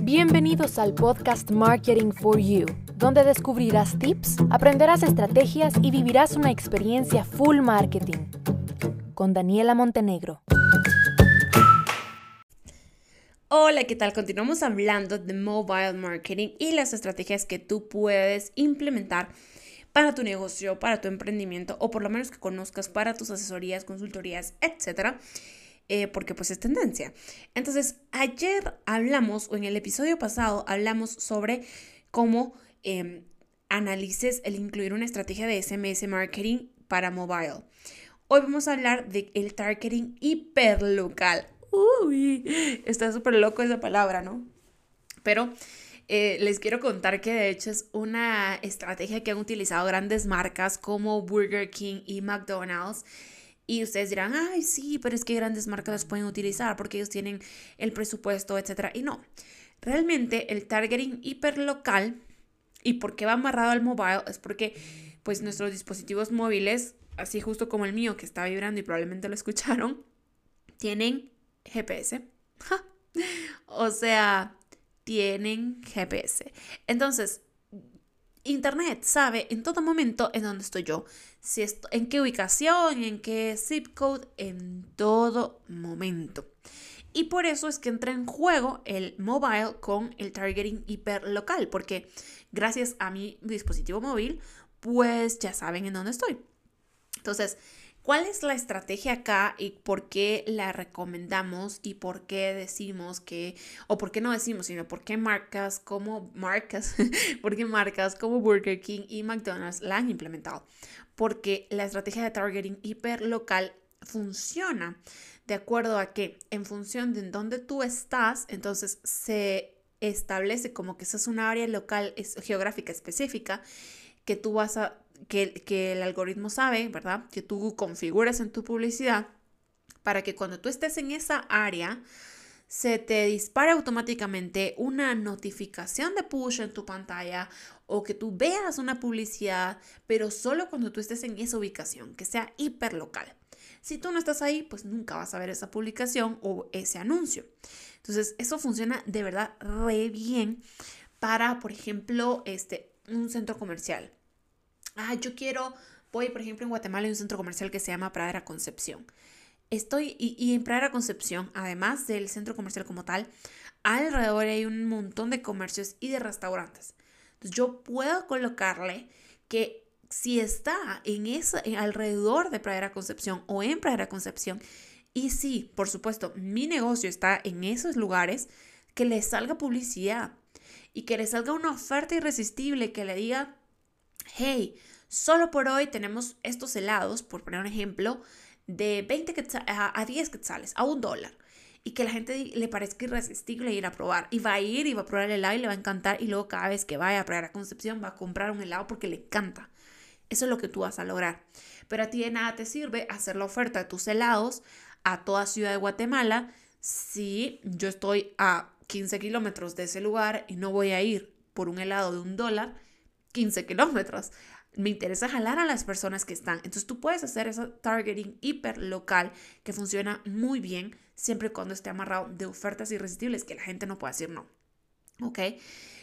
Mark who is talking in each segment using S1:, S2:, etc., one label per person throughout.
S1: Bienvenidos al podcast Marketing for You, donde descubrirás tips, aprenderás estrategias y vivirás una experiencia full marketing. Con Daniela Montenegro.
S2: Hola, ¿qué tal? Continuamos hablando de mobile marketing y las estrategias que tú puedes implementar para tu negocio, para tu emprendimiento o por lo menos que conozcas para tus asesorías, consultorías, etcétera. Eh, porque pues es tendencia. Entonces, ayer hablamos, o en el episodio pasado, hablamos sobre cómo em, analices el incluir una estrategia de SMS marketing para mobile. Hoy vamos a hablar del el targeting hiperlocal. Uy, está súper loco esa palabra, ¿no? Pero eh, les quiero contar que de hecho es una estrategia que han utilizado grandes marcas como Burger King y McDonald's. Y ustedes dirán, ay, sí, pero es que grandes marcas las pueden utilizar porque ellos tienen el presupuesto, etc. Y no, realmente el targeting hiperlocal y por qué va amarrado al mobile es porque pues nuestros dispositivos móviles, así justo como el mío que está vibrando y probablemente lo escucharon, tienen GPS. o sea, tienen GPS. Entonces, Internet sabe en todo momento en dónde estoy yo, si estoy, en qué ubicación, en qué zip code, en todo momento. Y por eso es que entra en juego el mobile con el targeting hiperlocal, porque gracias a mi dispositivo móvil, pues ya saben en dónde estoy. Entonces, ¿Cuál es la estrategia acá y por qué la recomendamos y por qué decimos que, o por qué no decimos, sino por qué marcas como marcas, porque marcas como Burger King y McDonald's la han implementado? Porque la estrategia de targeting hiperlocal funciona de acuerdo a que en función de en dónde tú estás, entonces se establece como que esa es una área local, geográfica específica que tú vas a que, el algoritmo sabe, ¿verdad? Que tú configuras en tu publicidad para que cuando tú estés en esa área, se te dispare automáticamente una notificación de push en tu pantalla o que tú veas una publicidad, pero solo cuando tú estés en esa ubicación, que sea hiperlocal. Si tú no estás ahí, pues nunca vas a ver esa publicación o ese anuncio. Entonces, eso funciona de verdad re bien para, por ejemplo, este, un centro comercial ah, yo quiero, voy, por ejemplo, en Guatemala hay un centro comercial que se llama Pradera Concepción. Estoy, y, y en Pradera Concepción, además del centro comercial como tal, alrededor hay un montón de comercios y de restaurantes. Entonces yo puedo colocarle que si está en esa, alrededor de Pradera Concepción o en Pradera Concepción, y si, por supuesto, mi negocio está en esos lugares, que le salga publicidad y que le salga una oferta irresistible que le diga, hey, solo por hoy tenemos estos helados, por poner un ejemplo, de 20 a 10 quetzales, a un dólar. Y que la gente le parezca irresistible ir a probar. Y va a ir y va a probar el helado y le va a encantar. Y luego cada vez que vaya a probar a Concepción va a comprar un helado porque le encanta. Eso es lo que tú vas a lograr. Pero a ti de nada te sirve hacer la oferta de tus helados a toda Ciudad de Guatemala si yo estoy a 15 kilómetros de ese lugar y no voy a ir por un helado de un dólar 15 kilómetros. Me interesa jalar a las personas que están. Entonces tú puedes hacer ese targeting hiper local que funciona muy bien siempre y cuando esté amarrado de ofertas irresistibles que la gente no pueda decir no. ¿Ok?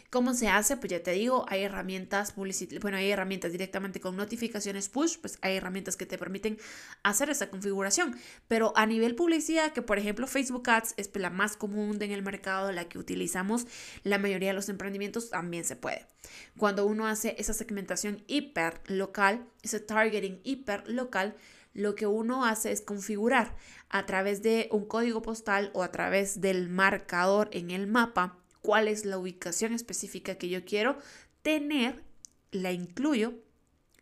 S2: ¿Cómo se hace? Pues ya te digo, hay herramientas bueno, hay herramientas directamente con notificaciones push, pues hay herramientas que te permiten hacer esa configuración. Pero a nivel publicidad, que por ejemplo Facebook Ads es la más común en el mercado, la que utilizamos la mayoría de los emprendimientos, también se puede. Cuando uno hace esa segmentación hiper local, ese targeting hiper local, lo que uno hace es configurar a través de un código postal o a través del marcador en el mapa cuál es la ubicación específica que yo quiero tener, la incluyo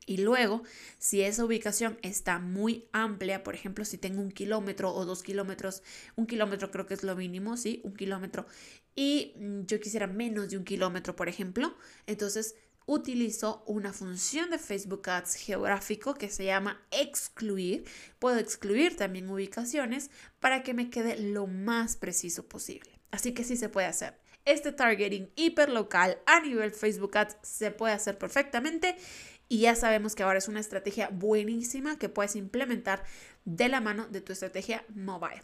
S2: y luego, si esa ubicación está muy amplia, por ejemplo, si tengo un kilómetro o dos kilómetros, un kilómetro creo que es lo mínimo, ¿sí? Un kilómetro, y yo quisiera menos de un kilómetro, por ejemplo, entonces utilizo una función de Facebook Ads geográfico que se llama excluir. Puedo excluir también ubicaciones para que me quede lo más preciso posible. Así que sí se puede hacer este targeting hiperlocal a nivel Facebook Ads se puede hacer perfectamente y ya sabemos que ahora es una estrategia buenísima que puedes implementar de la mano de tu estrategia mobile.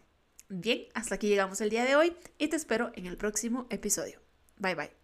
S2: Bien, hasta aquí llegamos el día de hoy y te espero en el próximo episodio. Bye bye.